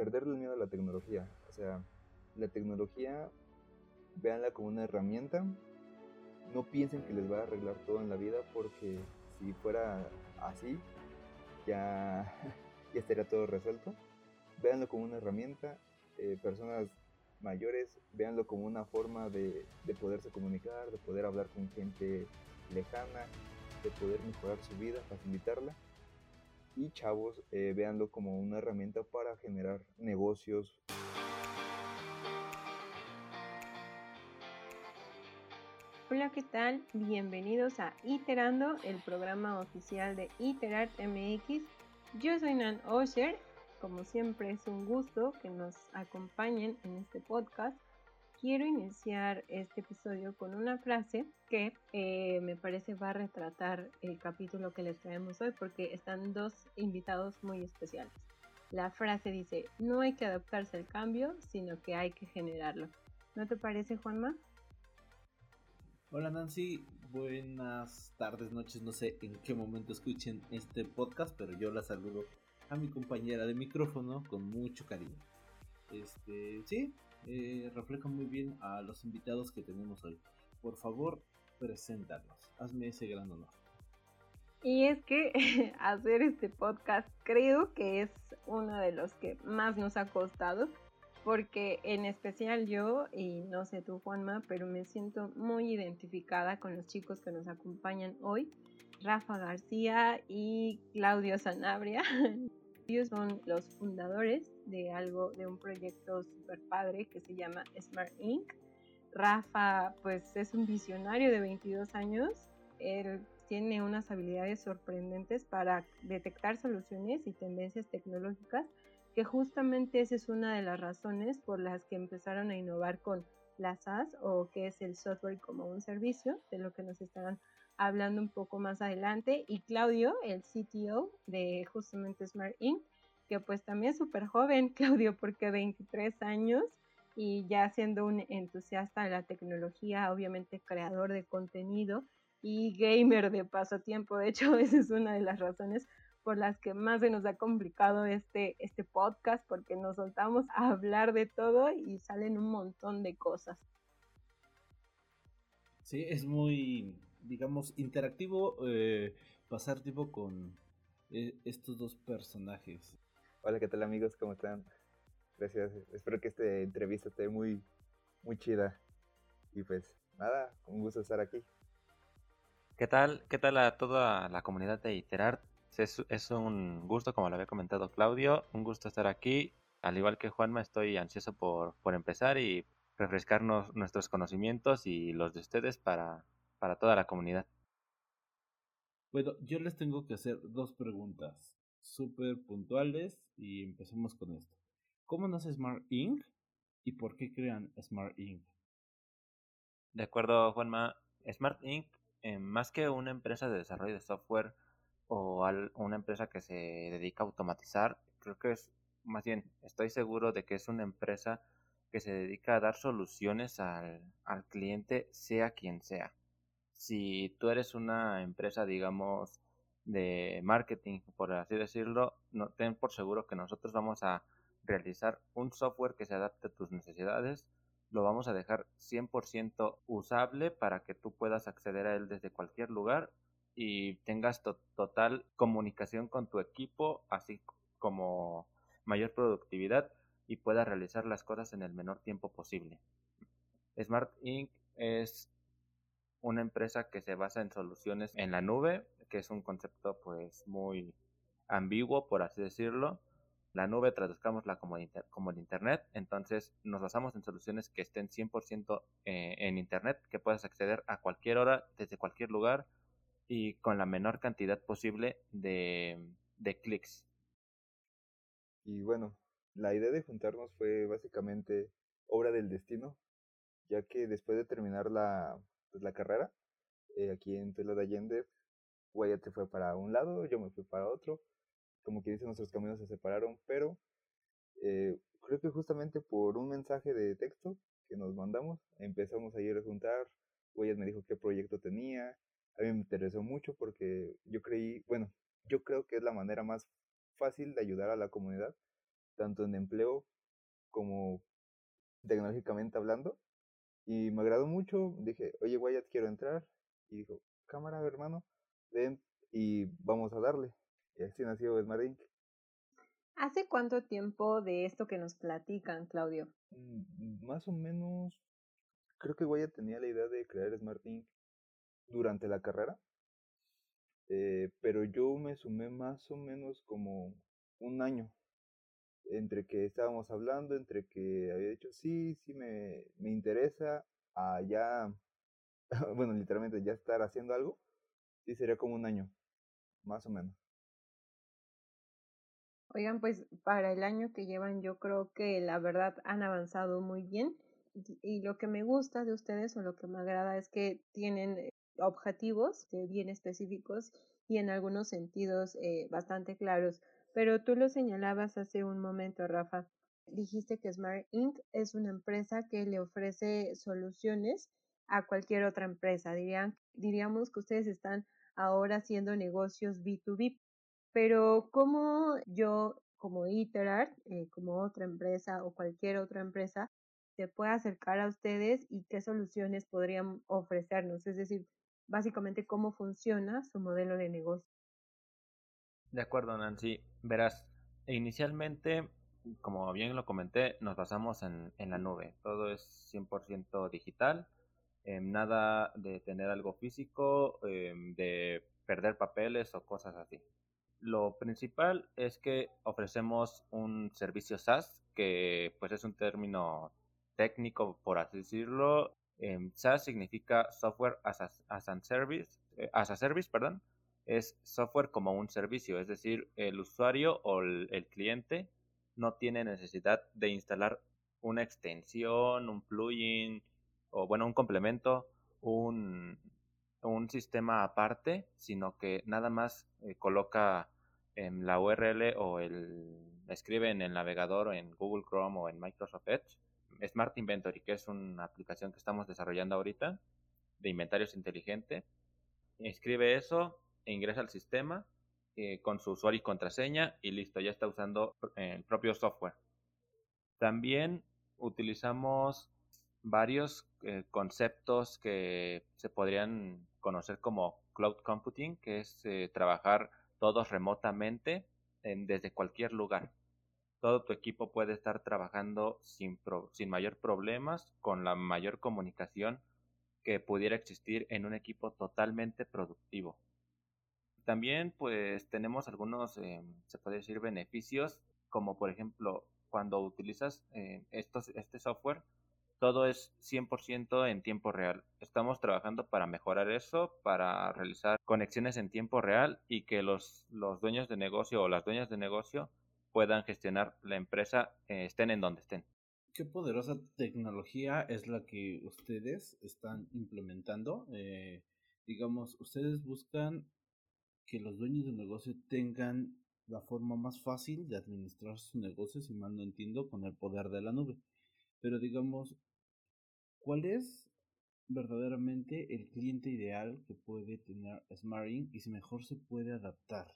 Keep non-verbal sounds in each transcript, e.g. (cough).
perderle el miedo a la tecnología. O sea, la tecnología, véanla como una herramienta. No piensen que les va a arreglar todo en la vida porque si fuera así, ya, (laughs) ya estaría todo resuelto. Véanlo como una herramienta. Eh, personas mayores, véanlo como una forma de, de poderse comunicar, de poder hablar con gente lejana, de poder mejorar su vida, facilitarla. Y chavos, eh, véanlo como una herramienta para generar negocios. Hola, ¿qué tal? Bienvenidos a Iterando, el programa oficial de Iterart MX. Yo soy Nan Osher. Como siempre es un gusto que nos acompañen en este podcast quiero iniciar este episodio con una frase que eh, me parece va a retratar el capítulo que les traemos hoy porque están dos invitados muy especiales. La frase dice, no hay que adaptarse al cambio, sino que hay que generarlo. ¿No te parece, Juanma? Hola Nancy, buenas tardes, noches, no sé en qué momento escuchen este podcast, pero yo la saludo a mi compañera de micrófono con mucho cariño. Este, sí, eh, refleja muy bien a los invitados que tenemos hoy. Por favor, preséntanos. Hazme ese gran honor. Y es que (laughs) hacer este podcast creo que es uno de los que más nos ha costado, porque en especial yo, y no sé tú Juanma, pero me siento muy identificada con los chicos que nos acompañan hoy, Rafa García y Claudio Sanabria. (laughs) Ellos son los fundadores de algo, de un proyecto super padre que se llama Smart Inc. Rafa, pues es un visionario de 22 años. Él tiene unas habilidades sorprendentes para detectar soluciones y tendencias tecnológicas, que justamente esa es una de las razones por las que empezaron a innovar con las SaaS o que es el software como un servicio, de lo que nos estarán hablando un poco más adelante. Y Claudio, el CTO de justamente Smart Inc., que pues también es súper joven, (laughs) Claudio, porque 23 años y ya siendo un entusiasta de la tecnología, obviamente creador de contenido y gamer de pasatiempo. De hecho, (laughs) esa es una de las razones por las que más se nos ha complicado este, este podcast, porque nos soltamos a hablar de todo y salen un montón de cosas. Sí, es muy digamos, interactivo eh, pasar tiempo con eh, estos dos personajes. Hola, ¿qué tal amigos? ¿Cómo están? Gracias. Espero que esta entrevista esté muy, muy chida. Y pues nada, un gusto estar aquí. ¿Qué tal? ¿Qué tal a toda la comunidad de Iterar? Es, es un gusto, como lo había comentado Claudio, un gusto estar aquí. Al igual que Juanma, estoy ansioso por, por empezar y refrescarnos nuestros conocimientos y los de ustedes para para toda la comunidad. Bueno, yo les tengo que hacer dos preguntas súper puntuales y empecemos con esto. ¿Cómo nace Smart Inc. y por qué crean Smart Inc.? De acuerdo, Juanma. Smart Inc., eh, más que una empresa de desarrollo de software o una empresa que se dedica a automatizar, creo que es más bien, estoy seguro de que es una empresa que se dedica a dar soluciones al, al cliente, sea quien sea si tú eres una empresa, digamos, de marketing, por así decirlo, no, ten por seguro que nosotros vamos a realizar un software que se adapte a tus necesidades, lo vamos a dejar 100% usable para que tú puedas acceder a él desde cualquier lugar y tengas total comunicación con tu equipo, así como mayor productividad y puedas realizar las cosas en el menor tiempo posible. Smart Inc. es una empresa que se basa en soluciones en la nube, que es un concepto pues muy ambiguo, por así decirlo. La nube traduzcámosla como, como el Internet, entonces nos basamos en soluciones que estén 100% eh, en Internet, que puedas acceder a cualquier hora, desde cualquier lugar y con la menor cantidad posible de, de clics. Y bueno, la idea de juntarnos fue básicamente obra del destino, ya que después de terminar la, pues, la carrera. Eh, aquí en Tela de Allende, Guayat se fue para un lado, yo me fui para otro. Como que dicen, nuestros caminos se separaron, pero eh, creo que justamente por un mensaje de texto que nos mandamos, empezamos a ir a juntar. Guayat me dijo qué proyecto tenía. A mí me interesó mucho porque yo creí, bueno, yo creo que es la manera más fácil de ayudar a la comunidad, tanto en empleo como tecnológicamente hablando. Y me agradó mucho, dije, oye, Wyatt, quiero entrar. Y dijo, cámara, hermano, ven y vamos a darle. Y así nació Smart Inc. ¿Hace cuánto tiempo de esto que nos platican, Claudio? Mm, Más o menos, creo que Wyatt tenía la idea de crear Smart Inc. durante la carrera. Eh, pero yo me sumé más o menos como un año entre que estábamos hablando, entre que había dicho sí, sí me, me interesa, a ya, (laughs) bueno, literalmente ya estar haciendo algo, sí sería como un año, más o menos. Oigan, pues para el año que llevan yo creo que la verdad han avanzado muy bien y, lo que me gusta de ustedes o lo que me agrada es que tienen eh, objetivos eh, bien específicos y en algunos sentidos eh, bastante claros. Pero tú lo señalabas hace un momento, Rafa. Dijiste que Smart Inc. es una empresa que le ofrece soluciones a cualquier otra empresa. Dirían, diríamos que ustedes están ahora haciendo negocios B2B. Pero ¿cómo yo, como Iterart, eh, como otra empresa o cualquier otra empresa, se puede acercar a ustedes y qué soluciones podrían ofrecernos? Es decir, básicamente cómo funciona su modelo de negocio. De acuerdo, Nancy. Verás, inicialmente, como bien lo comenté, nos basamos en, la nube. Todo es 100% digital. Eh, nada de tener algo físico, eh, de perder papeles o cosas así. Lo principal es que ofrecemos un servicio SaaS, que pues es un término técnico, por así decirlo. Eh, SaaS significa Software as a, as a Service, eh, as a Service, perdón, es software como un servicio, es decir, el usuario o el, cliente no tiene necesidad de instalar una extensión, un plugin o bueno, un complemento, un, un sistema aparte, sino que nada más eh, coloca en la URL o el escribe en el navegador en Google Chrome o en Microsoft Edge Smart Inventory, que es una aplicación que estamos desarrollando ahorita de inventarios inteligente. Escribe eso, ingresa al sistema eh, con su usuario y contraseña y listo, ya está usando el propio software. También utilizamos varios eh, conceptos que se podrían conocer como cloud computing, que es eh, trabajar todos remotamente en, desde cualquier lugar. Todo tu equipo puede estar trabajando sin, pro, sin mayor problemas, con la mayor comunicación que pudiera existir en un equipo totalmente productivo. También pues tenemos algunos, eh, se puede decir, beneficios, como por ejemplo cuando utilizas eh, estos, este software, todo es 100% en tiempo real. Estamos trabajando para mejorar eso, para realizar conexiones en tiempo real y que los, los dueños de negocio o las dueñas de negocio puedan gestionar la empresa, eh, estén en donde estén. ¿Qué poderosa tecnología es la que ustedes están implementando? Eh, digamos, ustedes buscan que los dueños de negocio tengan la forma más fácil de administrar sus negocios, si mal no entiendo, con el poder de la nube. Pero digamos, ¿cuál es verdaderamente el cliente ideal que puede tener Smarting y si mejor se puede adaptar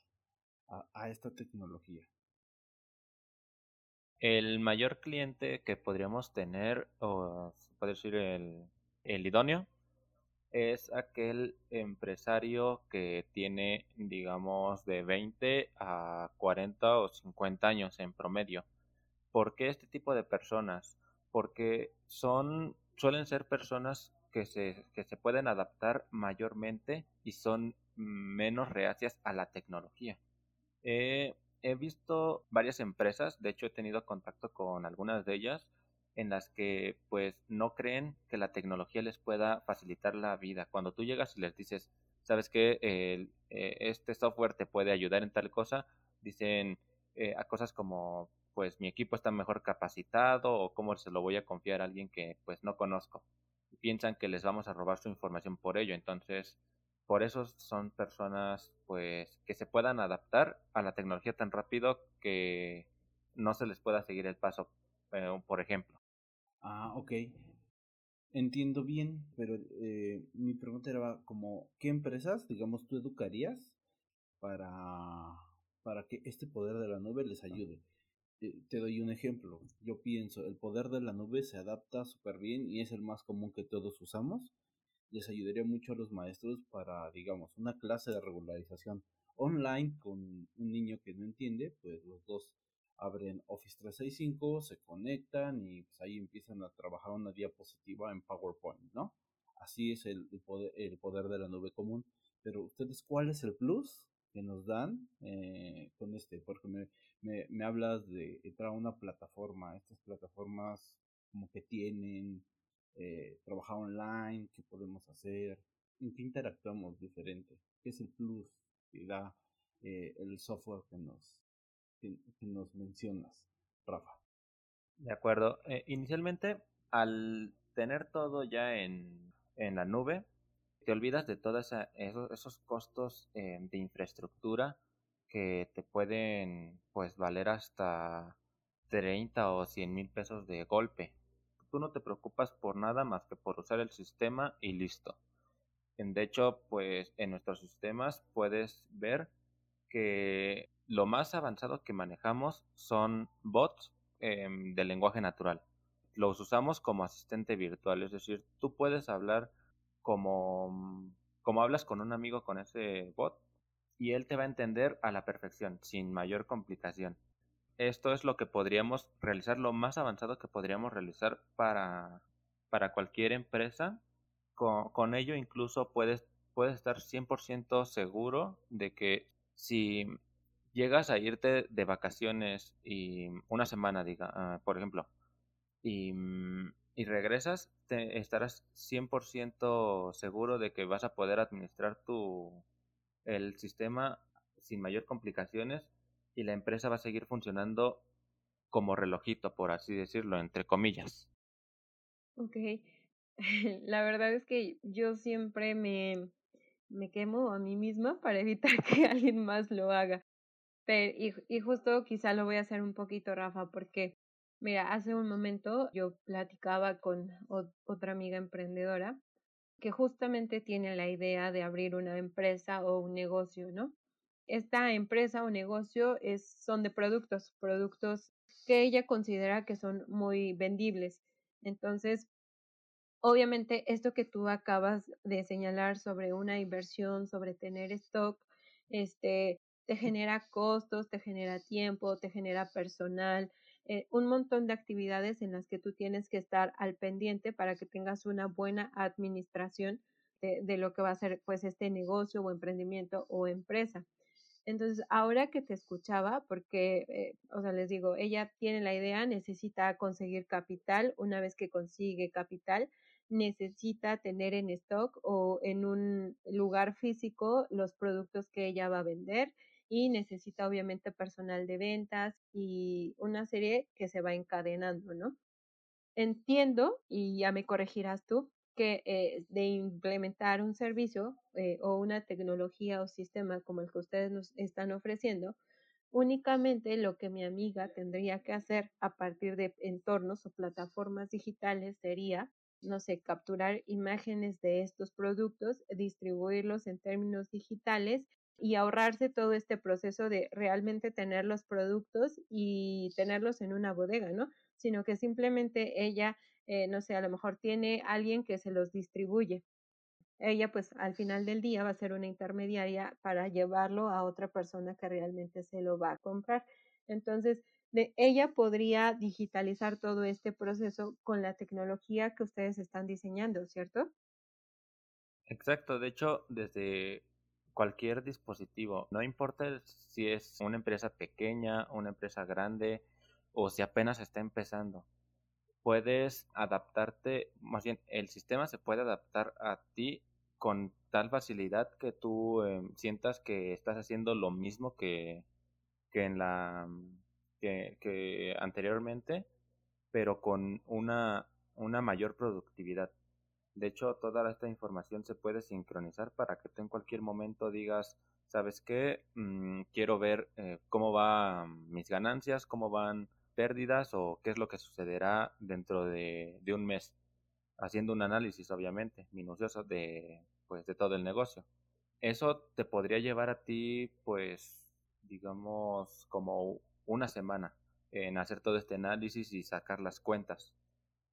a, esta tecnología? El mayor cliente que podríamos tener, o se puede decir el, el idóneo, es aquel empresario que tiene, digamos, de 20 a 40 o 50 años en promedio. ¿Por qué este tipo de personas? Porque son, suelen ser personas que se, que se pueden adaptar mayormente y son menos reacias a la tecnología. Eh, he visto varias empresas, de hecho he tenido contacto con algunas de ellas, en las que pues no creen que la tecnología les pueda facilitar la vida. Cuando tú llegas y les dices, sabes que eh, este software te puede ayudar en tal cosa, dicen eh, a cosas como pues mi equipo está mejor capacitado o cómo se lo voy a confiar a alguien que pues no conozco. Y piensan que les vamos a robar su información por ello. Entonces, por eso son personas pues que se puedan adaptar a la tecnología tan rápido que no se les pueda seguir el paso, eh, por ejemplo. Ah, ok. Entiendo bien, pero eh, mi pregunta era como, ¿qué empresas, digamos, tú educarías para, para que este poder de la nube les ayude? te doy un ejemplo. Yo pienso, el poder de la nube se adapta súper bien y es el más común que todos usamos. Les ayudaría mucho a los maestros para, digamos, una clase de regularización online con un niño que no entiende, pues los dos abren Office 365, se conectan y pues ahí empiezan a trabajar una diapositiva en PowerPoint, ¿no? Así es el, poder, el poder de la nube común. Pero ustedes, ¿cuál es el plus que nos dan eh, con este? Porque me, me, hablas de entrar a una plataforma, estas plataformas como que tienen eh, trabajar online, qué podemos hacer, en qué interactuamos diferente, qué es el plus que da eh, el software que nos, que, nos mencionas, Rafa. De acuerdo. Eh, inicialmente, al tener todo ya en, en la nube, te olvidas de todos esos, costos de infraestructura que te pueden pues valer hasta 30 o 100 mil pesos de golpe. Tú no te preocupas por nada más que por usar el sistema y listo. De hecho, pues en nuestros sistemas puedes ver que lo más avanzado que manejamos son bots em, de lenguaje natural. Los usamos como asistente virtual, es decir, tú puedes hablar como, como hablas con un amigo con ese bot, y él te va a entender a la perfección, sin mayor complicación. Esto es lo que podríamos realizar, lo más avanzado que podríamos realizar para, para cualquier empresa. Con, ello incluso puedes, puedes estar 100% seguro de que si llegas a irte de vacaciones y una semana, diga, ah, por ejemplo, y, y regresas, te estarás 100% seguro de que vas a poder administrar tu, el sistema sin mayor complicaciones y la empresa va a seguir funcionando como relojito, por así decirlo, entre comillas. Ok, (laughs) la verdad es que yo siempre me, me quemo a mí misma para evitar (laughs) que alguien más lo haga. Pero, y, justo quizá lo voy a hacer un poquito, Rafa, porque, mira, hace un momento yo platicaba con otra amiga emprendedora que justamente tiene la idea de abrir una empresa o un negocio, ¿no? Esta empresa o negocio es, son de productos, productos que ella considera que son muy vendibles. Entonces, obviamente, esto que tú acabas de señalar sobre una inversión, sobre tener stock, este, te genera costos, te genera tiempo, te genera personal, eh, un montón de actividades en las que tú tienes que estar al pendiente para que tengas una buena administración de, lo que va a ser pues este negocio o emprendimiento o empresa. Entonces, ahora que te escuchaba, porque, eh, o sea, les digo, ella tiene la idea, necesita conseguir capital, una vez que consigue capital, necesita tener en stock o en un lugar físico los productos que ella va a vender y necesita obviamente personal de ventas y una serie que se va encadenando, ¿no? Entiendo, y ya me corregirás tú, que eh, de implementar un servicio eh, o una tecnología o sistema como el que ustedes nos están ofreciendo, únicamente lo que mi amiga tendría que hacer a partir de entornos o plataformas digitales sería, no sé, capturar imágenes de estos productos, distribuirlos en términos digitales y ahorrarse todo este proceso de realmente tener los productos y tenerlos en una bodega, ¿no? Sino que simplemente ella, eh, no sé, a lo mejor tiene alguien que se los distribuye. Ella pues al final del día va a ser una intermediaria para llevarlo a otra persona que realmente se lo va a comprar. Entonces, de, ella podría digitalizar todo este proceso con la tecnología que ustedes están diseñando, ¿cierto? Exacto, de hecho, desde cualquier dispositivo, no importa si es una empresa pequeña, una empresa grande o si apenas está empezando. Puedes adaptarte, más bien el sistema se puede adaptar a ti con tal facilidad que tú em, sientas que estás haciendo lo mismo que, que en la que, que anteriormente, pero con una, una mayor productividad. De hecho, toda esta información se puede sincronizar para que tú en cualquier momento digas, ¿sabes qué? Mm, quiero ver eh, cómo van mis ganancias, cómo van pérdidas o qué es lo que sucederá dentro de, de un mes. Haciendo un análisis, obviamente, minucioso de, pues, de todo el negocio. Eso te podría llevar a ti, pues, digamos, como una semana en hacer todo este análisis y sacar las cuentas.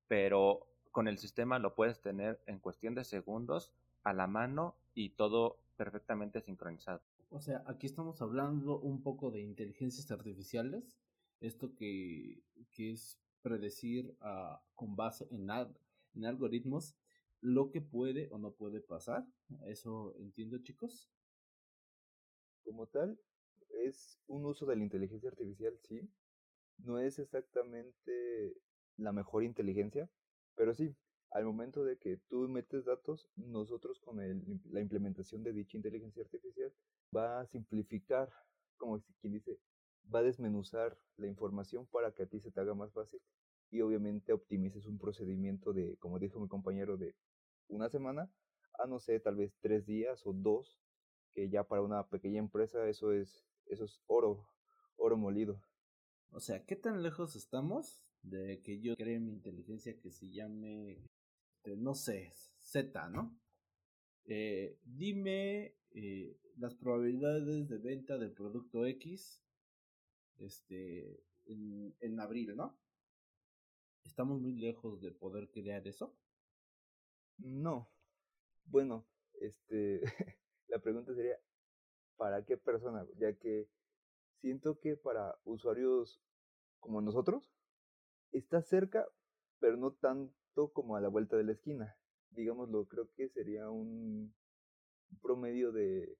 Pero con el sistema lo puedes tener en cuestión de segundos a la mano y todo perfectamente sincronizado. O sea, aquí estamos hablando un poco de inteligencias artificiales, esto que, que es predecir uh, con base en, en algoritmos lo que puede o no puede pasar. ¿Eso entiendo, chicos? Como tal, es un uso de la inteligencia artificial, sí. No es exactamente la mejor inteligencia, pero sí, al momento de que tú metes datos, nosotros con el, la implementación de dicha inteligencia artificial va a simplificar, como quien dice, va a desmenuzar la información para que a ti se te haga más fácil y obviamente optimices un procedimiento de, como dijo mi compañero, de una semana a no sé, tal vez tres días o dos, que ya para una pequeña empresa eso es, eso es oro, oro molido. O sea, ¿qué tan lejos estamos de que yo cree mi inteligencia que se llame, este, no sé, Z, ¿no? Eh, dime eh, las probabilidades de venta del producto X este, en, en abril, ¿no? ¿Estamos muy lejos de poder crear eso? No. Bueno, este, (laughs) la pregunta sería, ¿para qué persona? Ya que siento que para usuarios como nosotros, está cerca, pero no tanto como a la vuelta de la esquina. Digámoslo, creo que sería un promedio de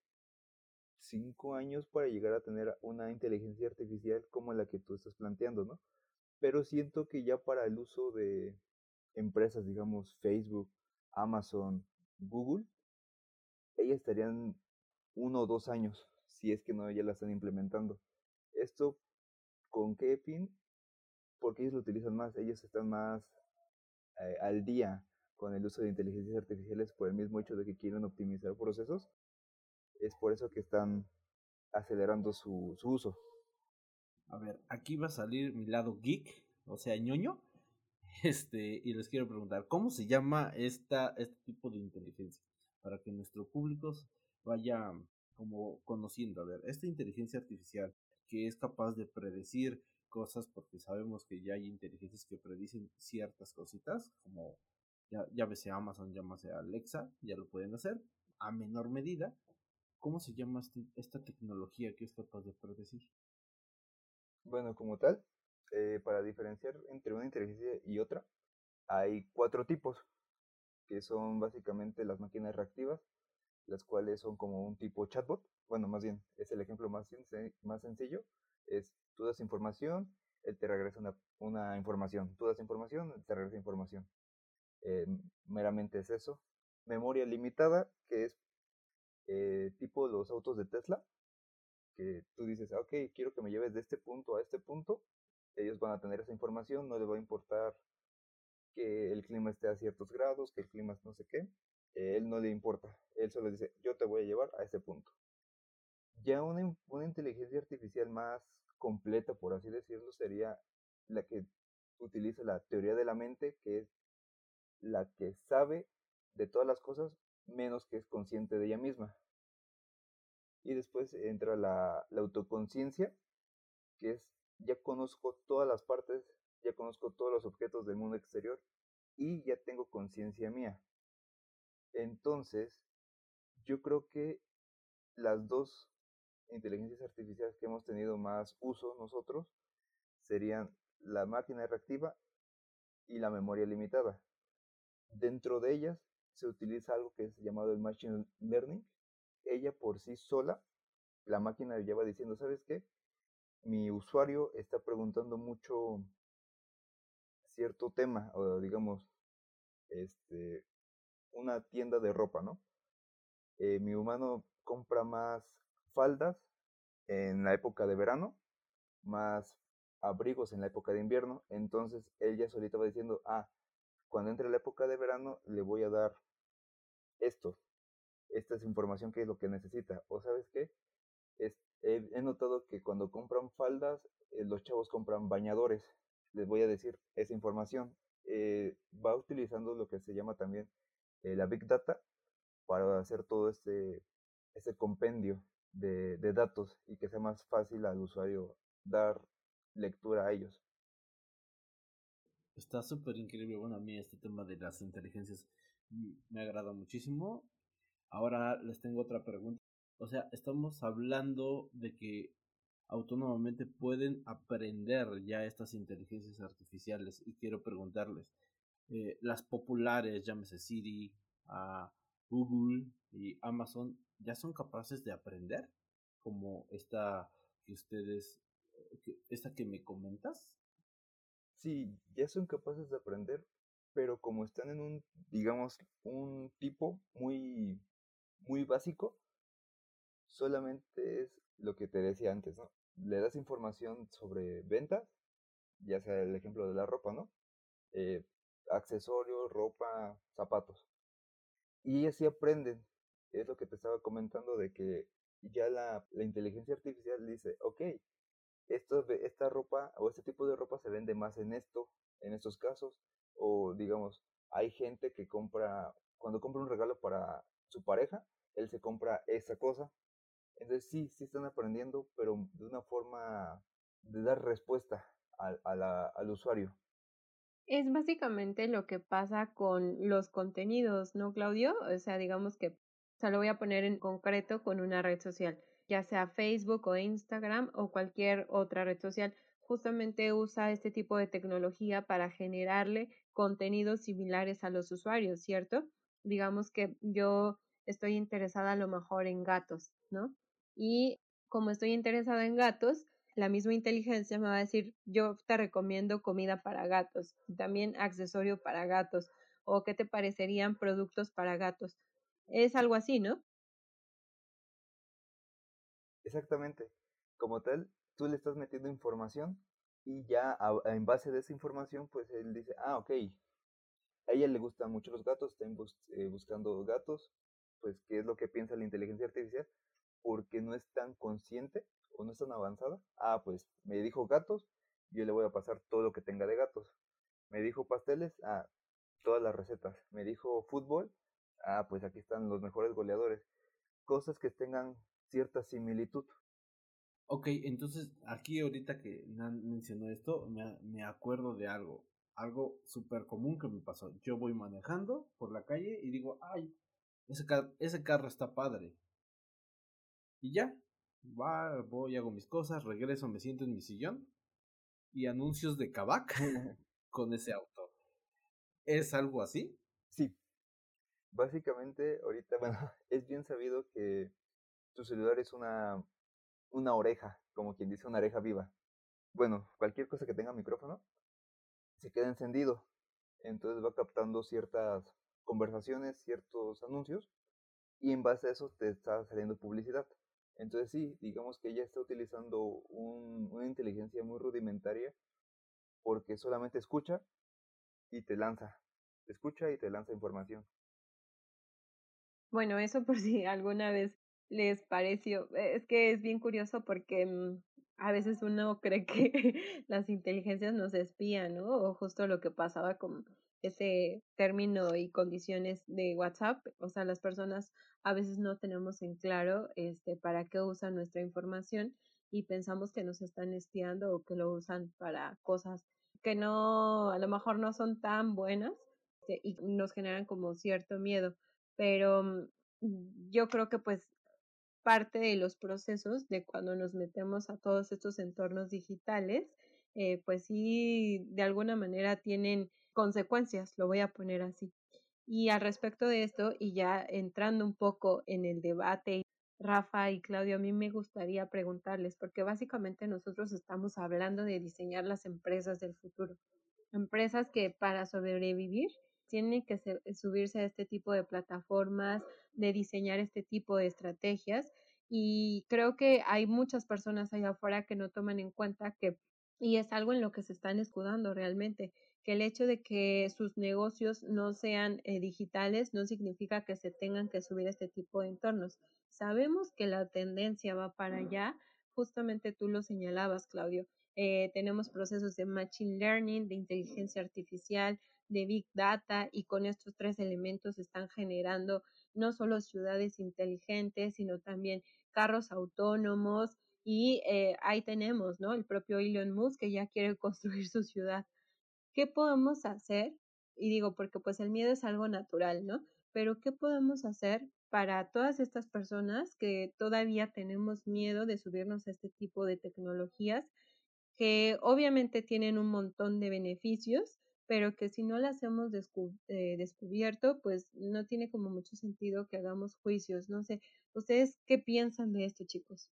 cinco años para llegar a tener una inteligencia artificial como la que tú estás planteando, ¿no? Pero siento que ya para el uso de empresas, digamos Facebook, Amazon, Google, ellas estarían uno o dos años, si es que no ya la están implementando. ¿Esto con qué fin? Porque ellos lo utilizan más, ellos están más eh, al día con el uso de inteligencias artificiales por el mismo hecho de que quieren optimizar procesos. Es por eso que están acelerando su, su uso. A ver, aquí va a salir mi lado geek, o sea, ñoño. (laughs) Este, y les quiero preguntar, ¿cómo se llama esta, este tipo de inteligencia? Para que nuestro público vaya como conociendo, a ver, esta inteligencia artificial que es capaz de predecir cosas, porque sabemos que ya hay inteligencias que predicen ciertas cositas, como ya, sea Amazon, sea Alexa, ya lo pueden hacer a menor medida. ¿Cómo se llama este, esta tecnología que es capaz de predecir? Bueno, como tal, eh, para diferenciar entre una inteligencia y otra, hay cuatro tipos, que son básicamente las máquinas reactivas, las cuales son como un tipo chatbot. Bueno, más bien, es el ejemplo más, más sencillo. Es tú das información, él te regresa una, una información. Tú das información, él te regresa información. Eh, meramente es eso. Memoria limitada, que es eh, tipo los autos de Tesla, que tú dices, ok, quiero que me lleves de este punto a este punto, ellos van a tener esa información, no les va a importar que el clima esté a ciertos grados, que el clima no sé qué, él no le importa, él solo dice, yo te voy a llevar a ese punto. Ya una, una inteligencia artificial más completa, por así decirlo, sería la que utiliza la teoría de la mente, que es la que sabe de todas las cosas menos que es consciente de ella misma. Y después entra la, la autoconciencia, que es ya conozco todas las partes, ya conozco todos los objetos del mundo exterior y ya tengo conciencia mía. Entonces, yo creo que las dos inteligencias artificiales que hemos tenido más uso nosotros serían la máquina reactiva y la memoria limitada. Dentro de ellas se utiliza algo que es llamado el machine learning. Ella por sí sola, la máquina ya va diciendo, ¿sabes qué? Mi usuario está preguntando mucho cierto tema, o digamos, este, una tienda de ropa, ¿no? Eh, mi humano compra más faldas en la época de verano, más abrigos en la época de invierno, entonces él ya solito va diciendo, ah, cuando entre la época de verano le voy a dar esto, esta es información que es lo que necesita, o sabes qué, he, notado que cuando compran faldas, eh, los chavos compran bañadores, les voy a decir esa información, eh, va utilizando lo que se llama también eh, la Big Data para hacer todo este, este compendio de, datos y que sea más fácil al usuario dar lectura a ellos. Está súper increíble. Bueno, a mí este tema de las inteligencias me agrada muchísimo. Ahora les tengo otra pregunta. O sea, estamos hablando de que autónomamente pueden aprender ya estas inteligencias artificiales y quiero preguntarles, eh, las populares, llámese Siri, a Google y Amazon, ¿ya son capaces de aprender? Como esta que ustedes, esta que me comentas. Sí, ya son capaces de aprender, pero como están en un, digamos, un tipo muy, muy básico, solamente es lo que te decía antes, ¿no? Le das información sobre ventas, ya sea el ejemplo de la ropa, ¿no? Eh, accesorios, ropa, zapatos. Y así aprenden. Es lo que te estaba comentando de que ya la, la inteligencia artificial dice, ok, esto, esta ropa o este tipo de ropa se vende más en esto, en estos casos, o digamos, hay gente que compra, cuando compra un regalo para su pareja, él se compra esa cosa. Entonces sí, sí están aprendiendo, pero de una forma de dar respuesta al, al usuario. Es básicamente lo que pasa con los contenidos, ¿no, Claudio? O sea, digamos que, o sea, lo voy a poner en concreto con una red social, ya sea Facebook o Instagram o cualquier otra red social, justamente usa este tipo de tecnología para generarle contenidos similares a los usuarios, ¿cierto? Digamos que yo estoy interesada a lo mejor en gatos, ¿no? Y como estoy interesada en gatos, la misma inteligencia me va a decir, yo te recomiendo comida para gatos, también accesorio para gatos, o qué te parecerían productos para gatos. Es algo así, ¿no? Exactamente. Como tal, tú le estás metiendo información y ya en base de esa información, pues él dice, ah, ok, a ella le gustan mucho los gatos, están eh, buscando gatos, pues qué es lo que piensa la inteligencia artificial, porque no es tan consciente o no es tan avanzada. Ah, pues me dijo gatos, yo le voy a pasar todo lo que tenga de gatos. Me dijo pasteles, ah, todas las recetas. Me dijo fútbol, ah, pues aquí están los mejores goleadores. Cosas que tengan cierta similitud. Ok, entonces aquí ahorita que Nan mencionó esto, me, me acuerdo de algo, algo súper común que me pasó. Yo voy manejando por la calle y digo, ay, ese, ese carro está padre. Y ya, va, voy, hago mis cosas, regreso, me siento en mi sillón y anuncios de Kavak (laughs) con ese auto. ¿Es algo así? Sí. Básicamente, ahorita, bueno, (laughs) es bien sabido que tu celular es una, una oreja, como quien dice una oreja viva. Bueno, cualquier cosa que tenga micrófono se queda encendido. Entonces va captando ciertas conversaciones, ciertos anuncios, y en base a eso te está saliendo publicidad. Entonces sí, digamos que ella está utilizando una inteligencia muy rudimentaria porque solamente escucha y te lanza, escucha y te lanza información. Bueno, eso por (laughs) si alguna vez les pareció, es que es bien curioso porque mm, a veces uno cree que (laughs) las inteligencias nos espían, ¿no? O justo lo que pasaba con ese término y condiciones de WhatsApp, o sea, las personas a veces no tenemos en claro este para qué usan nuestra información y pensamos que nos están espiando o que lo usan para cosas que no a lo mejor no son tan buenas este, y nos generan como cierto miedo, pero mm, yo creo que pues parte de los procesos de cuando nos metemos a todos estos entornos digitales, eh, pues sí, de alguna manera tienen consecuencias, lo voy a poner así. Y al respecto de esto, y ya entrando un poco en el debate, Rafa y Claudio, a mí me gustaría preguntarles, porque básicamente nosotros estamos hablando de diseñar las empresas del futuro. Empresas que para sobrevivir tienen que subirse a este tipo de plataformas, de diseñar este tipo de estrategias. Y creo que hay muchas personas allá afuera que no toman en cuenta que, y es algo en lo que se están escudando realmente, que el hecho de que sus negocios no sean eh, digitales no significa que se tengan que subir a este tipo de entornos. Sabemos que la tendencia va para allá, justamente tú lo señalabas, Claudio. Eh, tenemos procesos de machine learning, de inteligencia artificial, de big data y con estos tres elementos están generando no solo ciudades inteligentes, sino también carros autónomos, Y eh, ahí tenemos, ¿no? El propio Elon Musk que ya quiere (laughs) construir su ciudad. ¿Qué podemos hacer? Y digo, porque pues el miedo es algo natural, ¿no? Pero ¿qué podemos hacer para todas estas personas que todavía tenemos miedo de subirnos a este tipo de tecnologías que obviamente tienen un montón de beneficios, pero que si no las hemos eh, descubierto, pues no tiene como mucho sentido que hagamos juicios. No sé, ¿ustedes qué piensan de esto, chicos?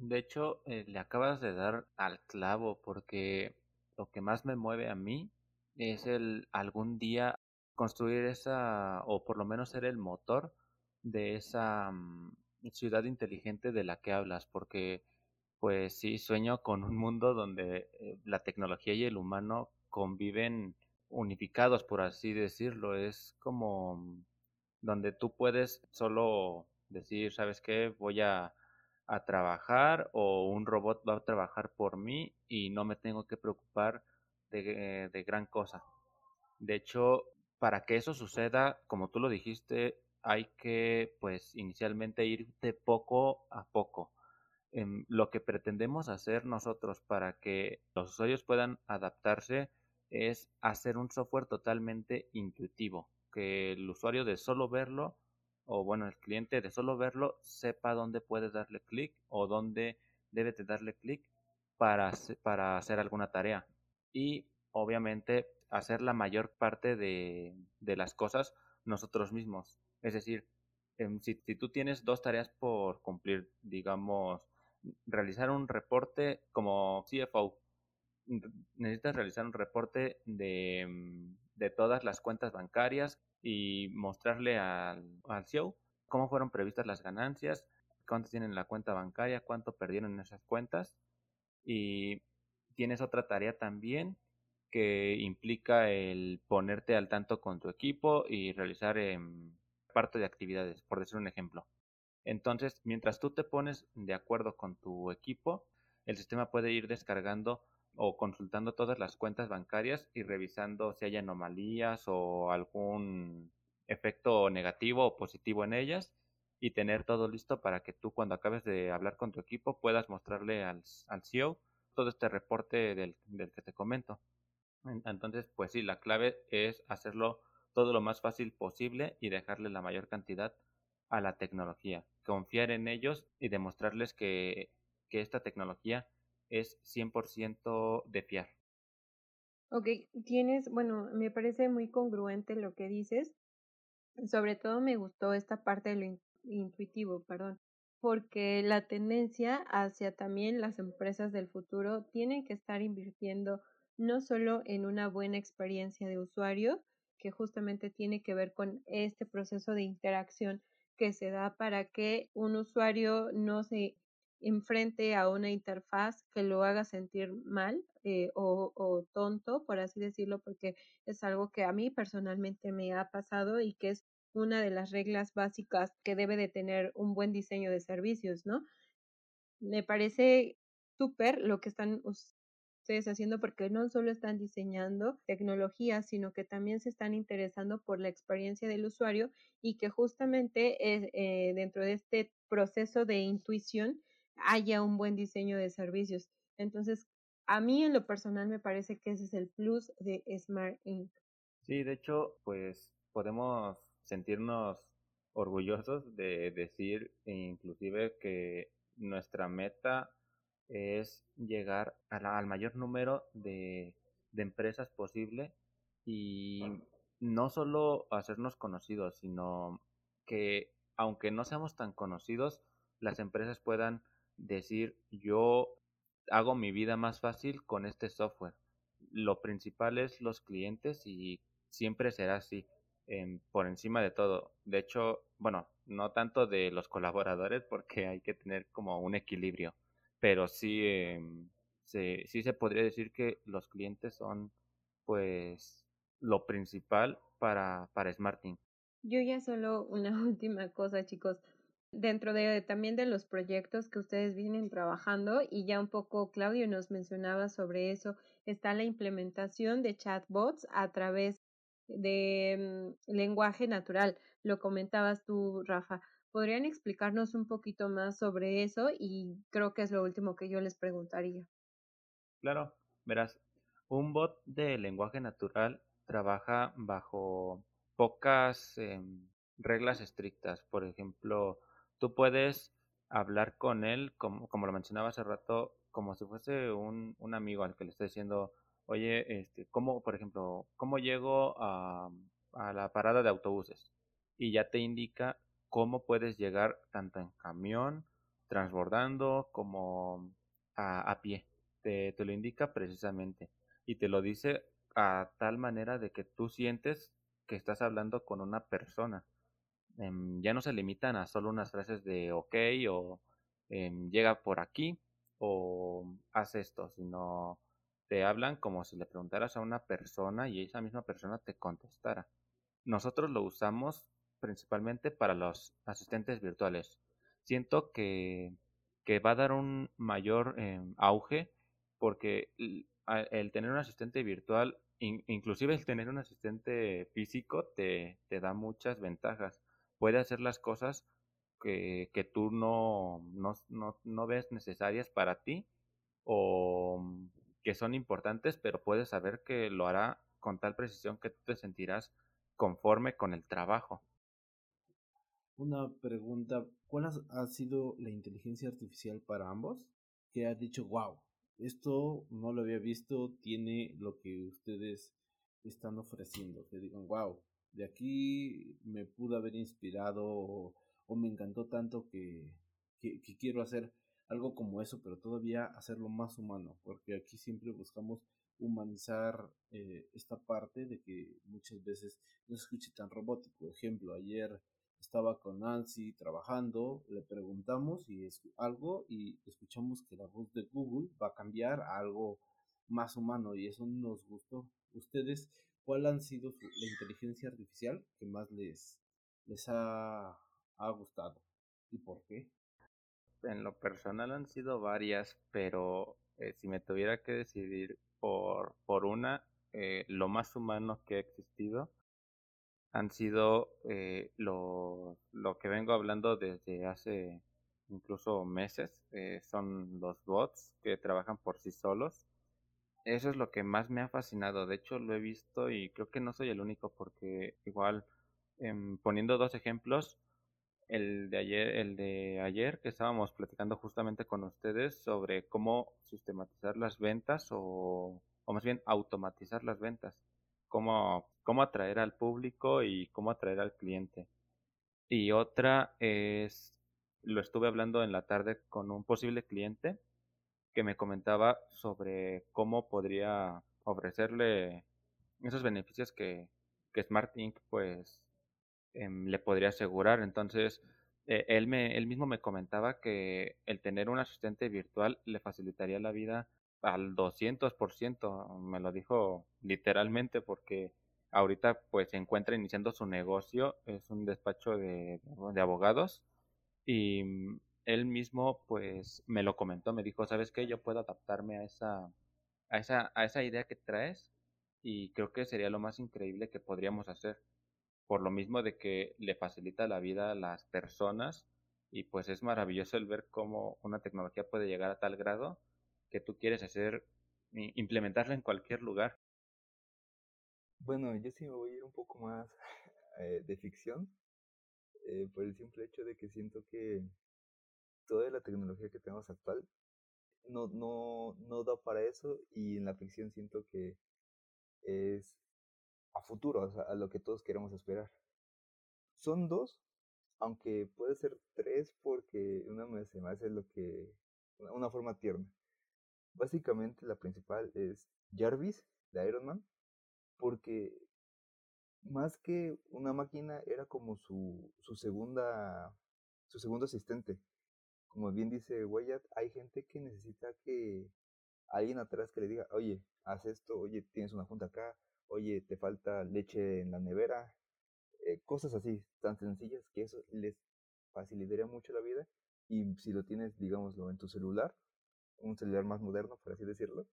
De hecho, eh, le acabas de dar al clavo porque lo que más me mueve a mí es el algún día construir esa, o por lo menos ser el motor de esa mm, ciudad inteligente de la que hablas, porque pues sí, sueño con un mundo donde eh, la tecnología y el humano conviven unificados, por así decirlo. Es como mm, donde tú puedes solo decir, ¿sabes qué? Voy a, a trabajar o un robot va a trabajar por mí y no me tengo que preocupar de, de gran cosa. De hecho, para que eso suceda, como tú lo dijiste, hay que pues inicialmente ir de poco a poco lo que pretendemos hacer nosotros para que los usuarios puedan adaptarse es hacer un software totalmente intuitivo, que el usuario de solo verlo, o bueno, el cliente de solo verlo, sepa dónde puede darle clic o dónde debe de darle clic para, para hacer alguna tarea. Y obviamente hacer la mayor parte de, de las cosas nosotros mismos. Es decir, em, si, si, tú tienes dos tareas por cumplir, digamos, realizar un reporte como CFO. Necesitas realizar un reporte de, mm, de todas las cuentas bancarias y mostrarle al, al CEO cómo fueron previstas las ganancias, cuánto tienen la cuenta bancaria, cuánto perdieron en esas cuentas. Y tienes otra tarea también que implica el ponerte al tanto con tu equipo y realizar eh, parte de actividades, por decir un ejemplo. Entonces, mientras tú te pones de acuerdo con tu equipo, el sistema puede ir descargando o consultando todas las cuentas bancarias y revisando si hay anomalías o algún efecto negativo o positivo en ellas y tener todo listo para que tú cuando acabes de hablar con tu equipo puedas mostrarle al, al CEO todo este reporte del, del que te comento. Entonces, pues sí, la clave es hacerlo todo lo más fácil posible y dejarle la mayor cantidad a la tecnología, confiar en ellos y demostrarles que, que esta tecnología es 100% de fiar. Ok, tienes, bueno, me parece muy congruente lo que dices. Sobre todo me gustó esta parte de lo intuitivo, perdón, porque la tendencia hacia también las empresas del futuro tienen que estar invirtiendo no solo en una buena experiencia de usuario, que justamente tiene que ver con este proceso de interacción que se da para que un usuario no se enfrente a una interfaz que lo haga sentir mal eh, o, tonto, por así decirlo, porque es algo que a mí personalmente me ha pasado y que es una de las reglas básicas que debe de tener un buen diseño de servicios, ¿no? Me parece súper lo que están haciendo porque no solo están diseñando tecnologías, sino que también se están interesando por la experiencia del usuario y que justamente eh, dentro de este proceso de intuición haya un buen diseño de servicios. Entonces, a mí en lo personal me parece que ese es el plus de Smart Inc. Sí, de hecho, pues podemos sentirnos orgullosos de decir inclusive que nuestra meta es llegar al mayor número de, de empresas posible y no solo hacernos conocidos, sino que aunque no seamos tan conocidos, las empresas puedan decir yo hago mi vida más fácil con este software. Lo principal es los clientes y siempre será así, em, por encima de todo. De hecho, bueno, no tanto de los colaboradores porque hay que tener como un equilibrio pero sí, em, se, sí se podría decir que los clientes son pues lo principal para, para Smarting. Yo ya solo una (laughs) última cosa, chicos. Dentro de también de los proyectos que ustedes vienen trabajando, y ya un poco Claudio nos mencionaba sobre eso, está la implementación de chatbots a través de mm, lenguaje natural. Lo comentabas tú, Rafa. ¿Podrían explicarnos un poquito más sobre eso? Y creo que es lo último que yo les preguntaría. Claro, verás, un bot de lenguaje natural trabaja bajo pocas em, reglas estrictas. Por ejemplo, tú puedes hablar con él, como, como lo mencionaba hace rato, como si fuese un, un amigo al que le estoy diciendo, oye, este, ¿cómo, por ejemplo, cómo llego a, a la parada de autobuses? Y ya te indica cómo puedes llegar tanto en camión, transbordando, como a, a pie. Te, te lo indica precisamente. Y te lo dice a tal manera de que tú sientes que estás hablando con una persona. Em, ya no se limitan a solo unas frases de ok o em, llega por aquí o haz esto, sino te hablan como si le preguntaras a una persona y esa misma persona te contestara. Nosotros lo usamos principalmente para los asistentes virtuales. Siento que, que va a dar un mayor em, auge porque el tener un asistente virtual, inclusive el tener un asistente físico, te, te da muchas ventajas. Puede hacer las cosas que, que tú no, no, no, no ves necesarias para ti o que son importantes, pero puedes saber que lo hará con tal precisión que tú te sentirás conforme con el trabajo. Una pregunta, ¿cuál ha sido la inteligencia artificial para ambos? Que ha dicho, wow, esto no lo había visto, tiene lo que ustedes están ofreciendo. Que digan, wow, de aquí me pudo haber inspirado o, me encantó tanto que, que, quiero hacer algo como eso, pero todavía hacerlo más humano, porque aquí siempre buscamos humanizar eh, esta parte de que muchas veces no se escuche tan robótico. Ejemplo, ayer estaba con Nancy trabajando, le preguntamos y es algo y escuchamos que la voz de Google va a cambiar a algo más humano y eso nos gustó. ¿Ustedes cuál han sido la inteligencia artificial que más les, les ha, ha gustado y por qué? En lo personal han sido varias, pero eh, si me tuviera que decidir por, por una, eh, lo más humano que ha existido han sido eh, lo, lo, que vengo hablando desde hace incluso meses. Eh, son los bots que trabajan por sí solos. Eso es lo que más me ha fascinado. De hecho, lo he visto y creo que no soy el único porque igual, eh, poniendo dos ejemplos, el de ayer, el de ayer que estábamos platicando justamente con ustedes sobre cómo sistematizar las ventas o, o más bien automatizar las ventas cómo, cómo atraer al público y cómo atraer al cliente. Y otra es, lo estuve hablando en la tarde con un posible cliente que me comentaba sobre cómo podría ofrecerle esos beneficios que, que Smart Inc. pues em, le podría asegurar. Entonces, eh, él, me, él mismo me comentaba que el tener un asistente virtual le facilitaría la vida al 200%, me lo dijo literalmente porque ahorita pues se encuentra iniciando su negocio, es un despacho de, de abogados y mm, él mismo pues me lo comentó, me dijo, ¿sabes qué? Yo puedo adaptarme a esa, a esa, a esa idea que traes y creo que sería lo más increíble que podríamos hacer. Por lo mismo de que le facilita la vida a las personas y pues es maravilloso el ver cómo una tecnología puede llegar a tal grado que tú quieres hacer, implementarla en cualquier lugar. Bueno, yo sí me voy a ir un poco más eh, de ficción, eh, por el simple hecho de que siento que toda la tecnología que tenemos actual no, no, no da para eso y en la ficción siento que es a futuro, o sea, a lo que todos queremos esperar. Son dos, aunque puede ser tres porque una me se me hace lo que, una forma tierna. Básicamente la principal es Jarvis de Iron Man, porque más que una máquina era como su, su segunda su segundo asistente. Como bien dice Wyatt, hay gente que necesita que alguien atrás que le diga, oye, haz esto, oye, tienes una junta acá, oye, te falta leche en la nevera, eh, cosas así, tan sencillas que eso les facilitaría mucho la vida. Y si lo tienes, digámoslo, en tu celular, un celular más moderno, por así decirlo,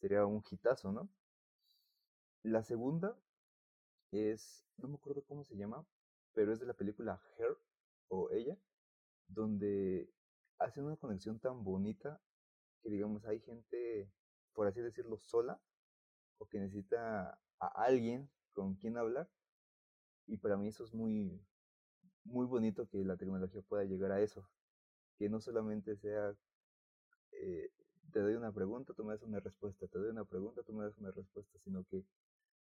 sería un hitazo, ¿no? La segunda es, no me acuerdo cómo se llama, pero es de la película Her o ella, donde hacen una conexión tan bonita que digamos hay gente, por así decirlo, sola o que necesita a alguien con quien hablar. Y para mí eso es muy, muy bonito que la tecnología pueda llegar a eso. Que no solamente sea, eh, te doy una pregunta, tú me das una respuesta, te doy una pregunta, tú me das una respuesta, sino que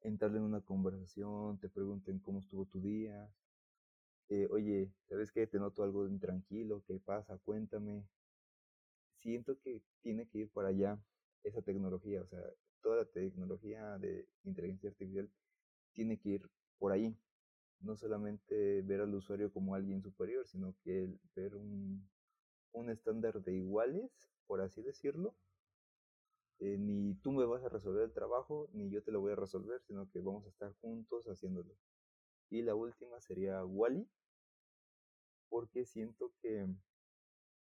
entrarle en una conversación, te pregunten cómo estuvo tu día, eh, oye, ¿sabes qué? Te noto algo intranquilo, ¿qué pasa? Cuéntame. Siento que tiene que ir para allá esa tecnología, o sea, toda la tecnología de inteligencia artificial tiene que ir por ahí. No solamente ver al usuario como alguien superior, sino que ver un, un estándar de iguales, por así decirlo. Eh, ni tú me vas a resolver el trabajo, ni yo te lo voy a resolver, sino que vamos a estar juntos haciéndolo. Y la última sería Wally, porque siento que,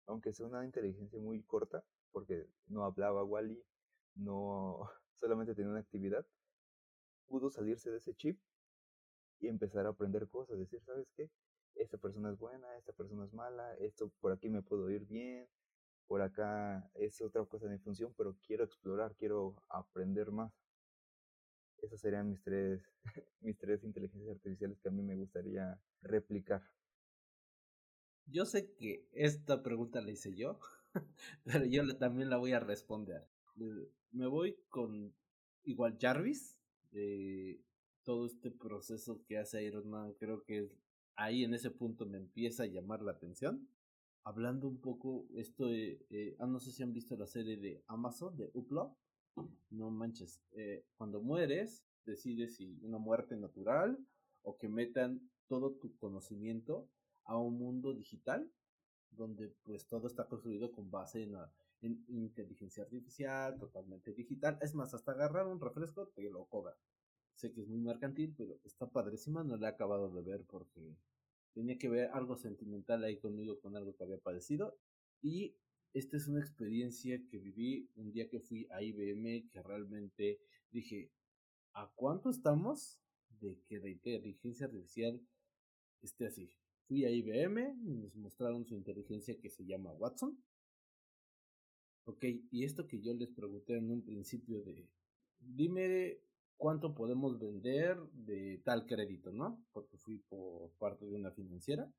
aunque sea una inteligencia muy corta, porque no hablaba Wally, no (laughs) solamente tenía una actividad, pudo salirse de ese chip y empezar a aprender cosas, decir, ¿sabes qué? Esta persona es buena, esta persona es mala, esto por aquí me puedo ir bien, por acá es otra cosa de función, pero quiero explorar, quiero aprender más. Esas serían mis tres, (laughs) mis tres inteligencias artificiales que a mí me gustaría replicar. Yo sé que esta pregunta la hice yo, (laughs) pero yo también la voy a responder. Eh, me voy con igual Jarvis, de todo este proceso que hace Iron Man, creo que ahí en ese punto me empieza a llamar la atención. Hablando un poco, esto de, eh, ah, no sé si han visto la serie de Amazon, de Upload. No manches, eh, cuando mueres, decides si una muerte natural o que metan todo tu conocimiento a un mundo digital donde pues todo está construido con base en, en inteligencia artificial, totalmente digital. Es más, hasta agarrar un refresco te lo cobra. Sé que es muy mercantil, pero está padrísima, no la he acabado de ver porque tenía que ver algo sentimental ahí conmigo con algo que había padecido. Y esta es una experiencia que viví un día que fui a IBM que realmente dije, ¿a cuánto estamos de que la inteligencia artificial esté así? Fui a IBM y nos mostraron su inteligencia que se llama Watson. Ok, y esto que yo les pregunté en un principio de, dime cuánto podemos vender de tal crédito, ¿no? Porque fui por parte de una financiera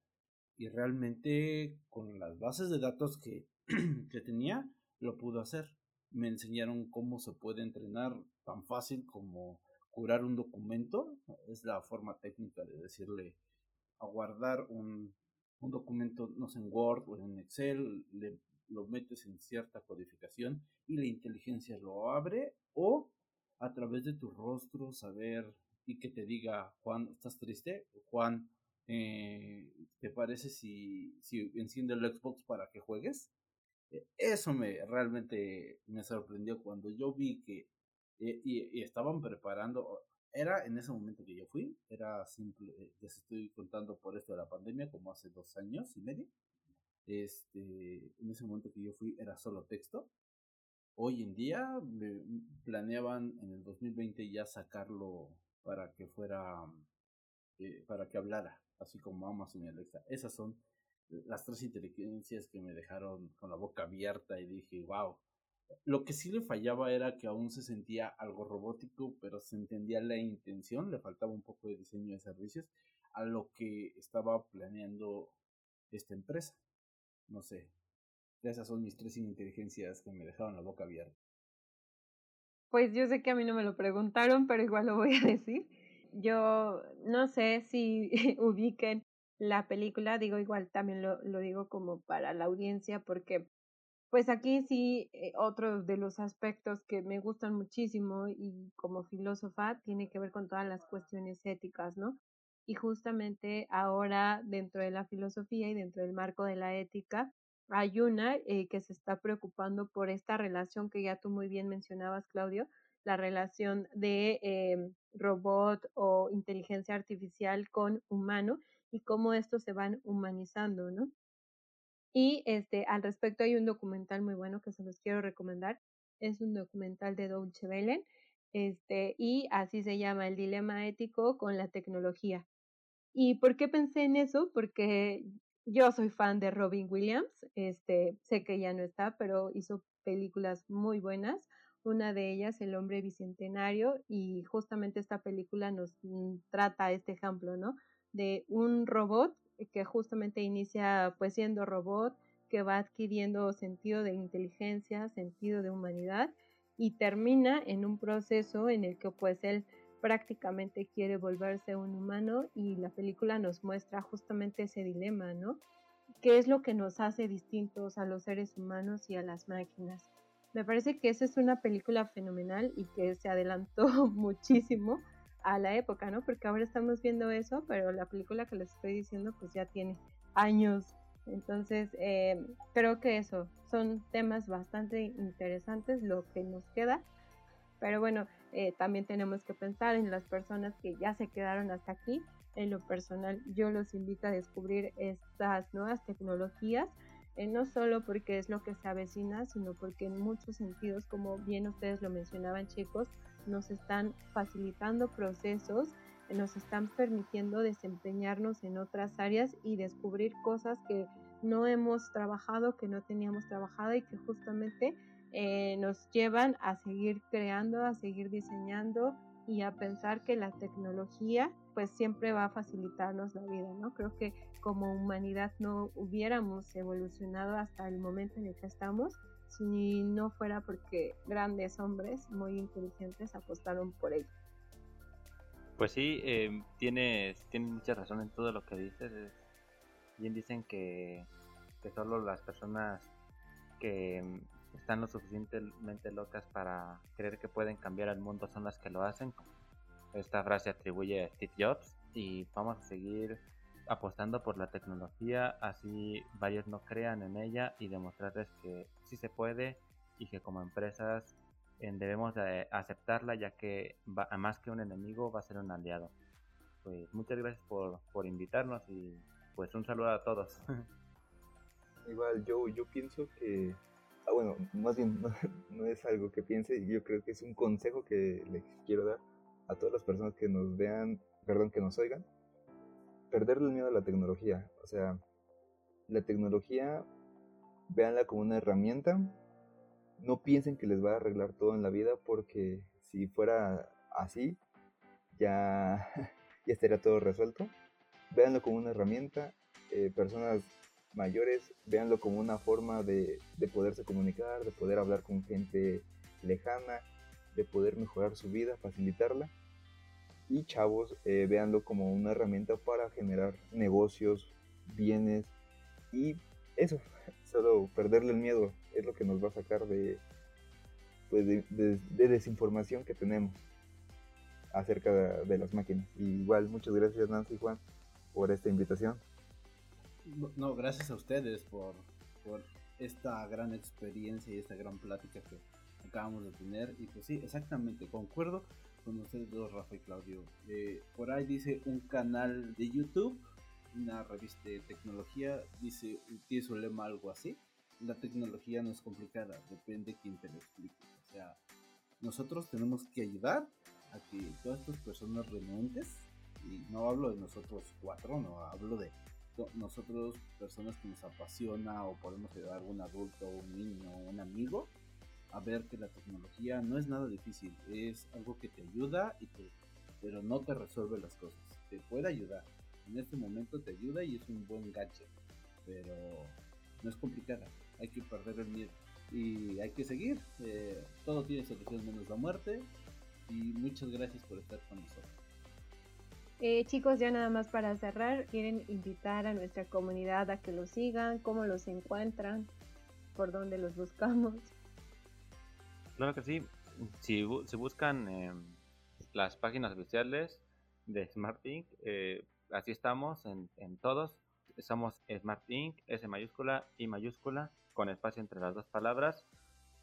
y realmente con las bases de datos que, (clears throat) que tenía lo pudo hacer. Me enseñaron cómo se puede entrenar tan fácil como curar un documento, es la forma técnica de decirle a guardar un, un documento, no sé, en Word o en Excel, le, lo metes en cierta codificación y la inteligencia lo abre o a través de tu rostro saber y que te diga, Juan, ¿estás triste? Juan, eh, ¿te parece si, si enciende el Xbox para que juegues? E, eso me realmente me sorprendió cuando yo vi que eh, y, y, estaban preparando, era en ese momento que yo fui, era simple, eh, les estoy contando por esto de la pandemia, como hace dos años y medio. Este, en ese momento que yo fui era solo texto. Hoy en día me planeaban en el 2020 ya sacarlo para que fuera, eh, para que hablara, así como Amazon y Alexa. Esas son las tres inteligencias que me dejaron con la boca abierta y dije, wow, lo que sí le fallaba era que aún se sentía algo robótico, pero se entendía la intención, le faltaba un poco de diseño de servicios a lo que estaba planeando esta empresa. No sé. Esas son mis tres inteligencias que me dejaron la boca abierta. Pues yo sé que a mí no me lo preguntaron, pero igual lo voy a decir. Yo no sé si (laughs) ubiquen la película, digo igual también lo, lo digo como para la audiencia, porque pues aquí sí, eh, otro de los aspectos que me gustan muchísimo y como filósofa tiene que ver con todas las cuestiones éticas, ¿no? Y justamente ahora dentro de la filosofía y dentro del marco de la ética, hay una eh, que se está preocupando por esta relación que ya tú muy bien mencionabas, Claudio, la relación de eh, robot o inteligencia artificial con humano y cómo estos se van humanizando, ¿no? Y este, al respecto hay un documental muy bueno que se los quiero recomendar. Es un documental de Deutsche Welle, este, y así se llama El dilema ético con la tecnología. ¿Y por qué pensé en eso? Porque yo soy fan de Robin Williams, este, sé que ya no está, pero hizo películas muy buenas. Una de ellas, El hombre bicentenario, y justamente esta película nos mm, trata este ejemplo, ¿no? De un robot que justamente inicia pues siendo robot, que va adquiriendo sentido de inteligencia, sentido de humanidad y termina en un proceso en el que pues él prácticamente quiere volverse un humano y la película nos muestra justamente ese dilema, ¿no? ¿Qué es lo que nos hace distintos a los seres humanos y a las máquinas? Me parece que esa es una película fenomenal y que se adelantó (laughs) muchísimo a la época, ¿no? Porque ahora estamos viendo eso, pero la película que les estoy diciendo pues ya tiene años. Entonces, eh, creo que eso son temas bastante interesantes lo que nos queda. Pero bueno, eh, también tenemos que pensar en las personas que ya se quedaron hasta aquí. En lo personal, yo los invito a descubrir estas nuevas tecnologías, eh, no solo porque es lo que se avecina, sino porque en muchos sentidos, como bien ustedes lo mencionaban chicos, nos están facilitando procesos, nos están permitiendo desempeñarnos en otras áreas y descubrir cosas que no hemos trabajado, que no teníamos trabajado y que justamente eh, nos llevan a seguir creando, a seguir diseñando y a pensar que la tecnología pues siempre va a facilitarnos la vida, ¿no? Creo que como humanidad no hubiéramos evolucionado hasta el momento en el que estamos si no fuera porque grandes hombres muy inteligentes apostaron por ello. Pues sí, eh, tienes, tienes mucha razón en todo lo que dices. Bien dicen que, que solo las personas que están lo suficientemente locas para creer que pueden cambiar el mundo son las que lo hacen. Esta frase atribuye a Steve Jobs y vamos a seguir apostando por la tecnología, así varios no crean en ella y demostrarles que sí se puede y que como empresas debemos de aceptarla ya que va, más que un enemigo va a ser un aliado. Pues muchas gracias por, por invitarnos y pues un saludo a todos. (laughs) Igual yo, yo pienso que Ah, bueno, más bien (laughs) no, es algo que piense, yo creo que es un consejo que les quiero dar a todas las personas que nos vean, perdón, que nos oigan, perderle el miedo a la tecnología. O sea, la tecnología, véanla como una herramienta, no piensen que les va a arreglar todo en la vida porque si fuera así, ya, (laughs) ya estaría todo resuelto. Véanlo como una herramienta. Eh, personas mayores véanlo como una forma de, poderse comunicar, de poder hablar con gente lejana, de poder mejorar su vida, facilitarla. Y chavos, eh, como una herramienta para generar negocios, bienes y eso, (laughs) solo perderle el miedo es lo que nos va a sacar de, pues de, desinformación que tenemos acerca de, de las máquinas. Y igual, muchas gracias Nancy y Juan por esta invitación. No, gracias a ustedes por, por esta gran experiencia y esta gran plática que acabamos de tener. Y pues sí, exactamente, concuerdo con ustedes dos, Rafa y Claudio. Eh, por ahí dice un canal de YouTube, una revista de tecnología, dice, tiene su lema algo así. La tecnología no es complicada, depende de quién te lo explique. O sea, nosotros tenemos que ayudar a que todas estas personas renuentes, y no hablo de nosotros cuatro, no hablo de nosotros, personas que nos apasiona o podemos ayudar a algún adulto, un niño, un amigo, a ver que la tecnología no es nada difícil, es algo que te ayuda, y te, pero no te resuelve las cosas. Te puede ayudar, en este momento te ayuda y es un buen gadget, pero no es complicada, hay que perder el miedo y hay que seguir. Eh, todo tiene solución menos la muerte y muchas gracias por estar con nosotros. Eh, chicos, ya nada más para cerrar, ¿quieren invitar a nuestra comunidad a que los sigan? ¿Cómo los encuentran? ¿Por dónde los buscamos? Claro que sí. Si, buscan em, las páginas oficiales de Smart Inc., eh, así estamos en, todos. Somos Smart Inc., S mayúscula, I mayúscula, con espacio entre las dos palabras.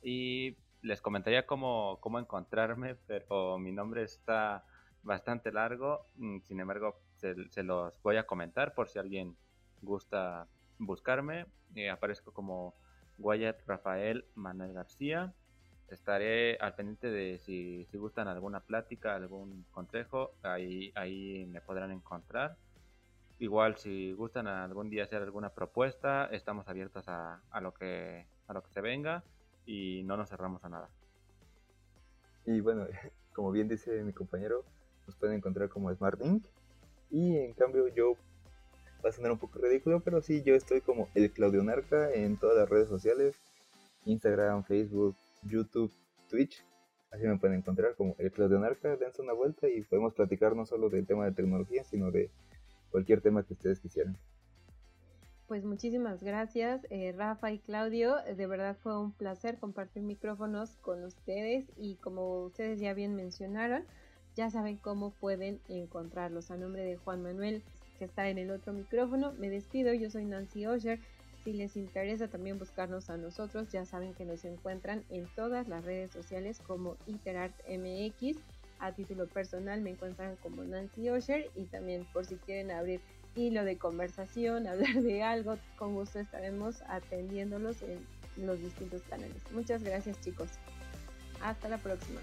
Y les comentaría cómo, cómo encontrarme, (laughs) pero mi nombre está bastante largo, mm, sin embargo se, los voy a comentar por si alguien gusta buscarme. Eh, aparezco como Wyatt Rafael Manuel García. Estaré al pendiente de si, si gustan alguna plática, algún consejo, ahí, ahí me podrán encontrar. igual si gustan algún día hacer alguna propuesta, estamos abiertos a, a, lo que a lo que se venga y no nos cerramos a nada. Y bueno, (laughs) como bien dice mi compañero, nos pueden encontrar como Smart Inc. Y en cambio yo va a sonar un poco ridículo, pero sí, yo estoy como el Claudio Narca en todas las redes sociales, Instagram, Facebook, YouTube, Twitch. Así me pueden encontrar como el Claudio Narca, dense una vuelta y podemos platicar no solo del tema de tecnología, sino de cualquier tema que ustedes quisieran. Pues muchísimas gracias, eh, Rafa y Claudio. De verdad fue un placer compartir micrófonos con ustedes y como ustedes ya bien mencionaron, ya saben cómo pueden encontrarlos. A nombre de Juan Manuel, que está en el otro micrófono, me despido. Yo soy Nancy Osher. Si les interesa también buscarnos a nosotros, ya saben que nos encuentran en todas las redes sociales como InterartMX. A título personal me encuentran como Nancy Osher y también por si quieren abrir hilo de conversación, (laughs) hablar de algo, con gusto estaremos atendiéndolos en los distintos canales. Muchas gracias chicos. Hasta la próxima.